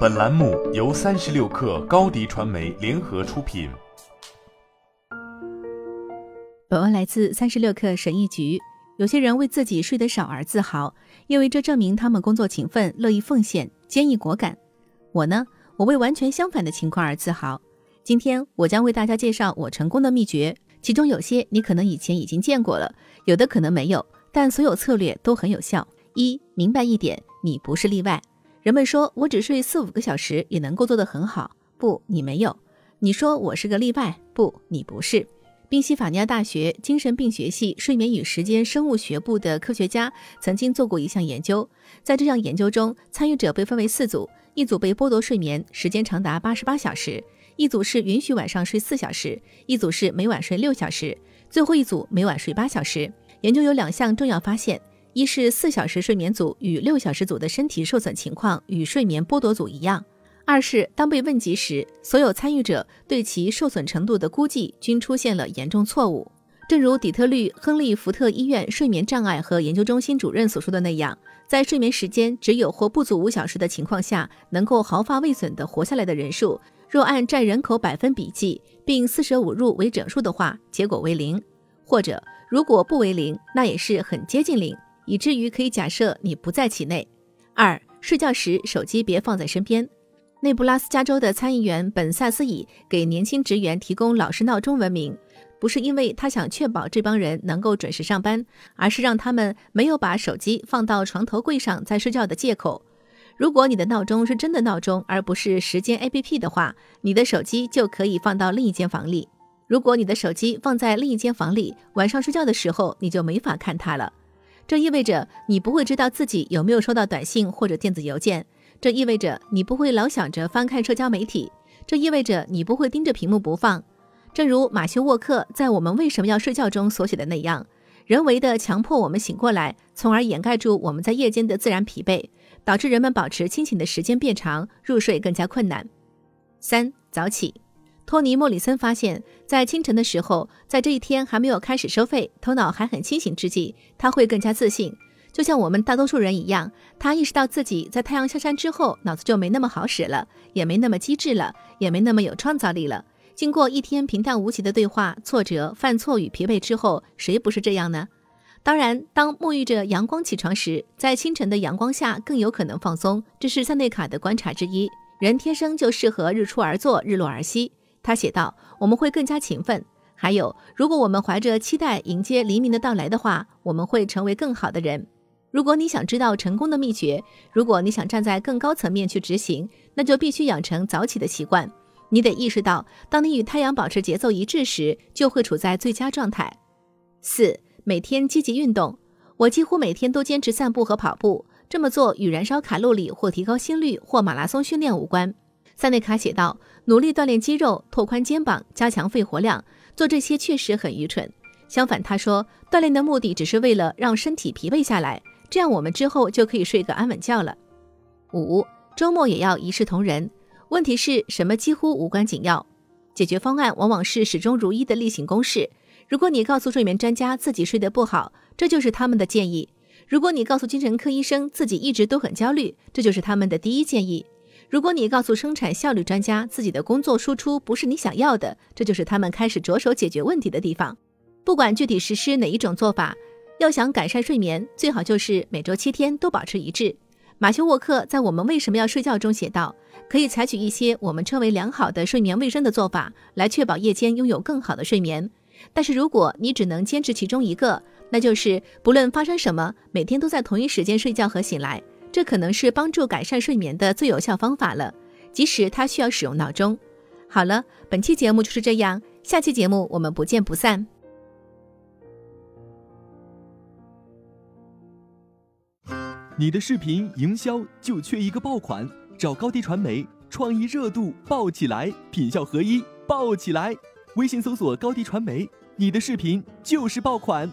本栏目由三十六氪高低传媒联合出品。本文来自三十六氪神译局。有些人为自己睡得少而自豪，因为这证明他们工作勤奋、乐意奉献、坚毅果敢。我呢，我为完全相反的情况而自豪。今天我将为大家介绍我成功的秘诀，其中有些你可能以前已经见过了，有的可能没有，但所有策略都很有效。一，明白一点，你不是例外。人们说我只睡四五个小时也能够做得很好，不，你没有。你说我是个例外，不，你不是。宾夕法尼亚大学精神病学系睡眠与时间生物学部的科学家曾经做过一项研究，在这项研究中，参与者被分为四组，一组被剥夺睡眠时间长达八十八小时，一组是允许晚上睡四小时，一组是每晚睡六小时，最后一组每晚睡八小时。研究有两项重要发现：一是四小时睡眠组与六小时组的身体受损情况与睡眠剥夺组一样。二是当被问及时，所有参与者对其受损程度的估计均出现了严重错误。正如底特律亨利福特医院睡眠障碍和研究中心主任所说的那样，在睡眠时间只有或不足五小时的情况下，能够毫发未损地活下来的人数，若按占人口百分比计，并四舍五入为整数的话，结果为零；或者如果不为零，那也是很接近零，以至于可以假设你不在其内。二、睡觉时手机别放在身边。内布拉斯加州的参议员本·萨斯以给年轻职员提供老式闹钟闻名，不是因为他想确保这帮人能够准时上班，而是让他们没有把手机放到床头柜上再睡觉的借口。如果你的闹钟是真的闹钟，而不是时间 APP 的话，你的手机就可以放到另一间房里。如果你的手机放在另一间房里，晚上睡觉的时候你就没法看它了。这意味着你不会知道自己有没有收到短信或者电子邮件。这意味着你不会老想着翻看社交媒体，这意味着你不会盯着屏幕不放。正如马修沃克在《我们为什么要睡觉》中所写的那样，人为的强迫我们醒过来，从而掩盖住我们在夜间的自然疲惫，导致人们保持清醒的时间变长，入睡更加困难。三早起，托尼·莫里森发现，在清晨的时候，在这一天还没有开始收费，头脑还很清醒之际，他会更加自信。就像我们大多数人一样，他意识到自己在太阳下山之后，脑子就没那么好使了，也没那么机智了，也没那么有创造力了。经过一天平淡无奇的对话、挫折、犯错与疲惫之后，谁不是这样呢？当然，当沐浴着阳光起床时，在清晨的阳光下更有可能放松，这是塞内卡的观察之一。人天生就适合日出而作，日落而息。他写道：“我们会更加勤奋。还有，如果我们怀着期待迎接黎明的到来的话，我们会成为更好的人。”如果你想知道成功的秘诀，如果你想站在更高层面去执行，那就必须养成早起的习惯。你得意识到，当你与太阳保持节奏一致时，就会处在最佳状态。四、每天积极运动。我几乎每天都坚持散步和跑步。这么做与燃烧卡路里或提高心率或马拉松训练无关。塞内卡写道：“努力锻炼肌肉，拓宽肩膀，加强肺活量，做这些确实很愚蠢。相反，他说，锻炼的目的只是为了让身体疲惫下来。”这样我们之后就可以睡个安稳觉了。五周末也要一视同仁。问题是什么几乎无关紧要，解决方案往往是始终如一的例行公事。如果你告诉睡眠专家自己睡得不好，这就是他们的建议；如果你告诉精神科医生自己一直都很焦虑，这就是他们的第一建议；如果你告诉生产效率专家自己的工作输出不是你想要的，这就是他们开始着手解决问题的地方。不管具体实施哪一种做法。要想改善睡眠，最好就是每周七天都保持一致。马修沃克在《我们为什么要睡觉》中写道：“可以采取一些我们称为良好的睡眠卫生的做法，来确保夜间拥有更好的睡眠。但是如果你只能坚持其中一个，那就是不论发生什么，每天都在同一时间睡觉和醒来。这可能是帮助改善睡眠的最有效方法了，即使它需要使用闹钟。”好了，本期节目就是这样，下期节目我们不见不散。你的视频营销就缺一个爆款，找高低传媒，创意热度爆起来，品效合一爆起来。微信搜索高低传媒，你的视频就是爆款。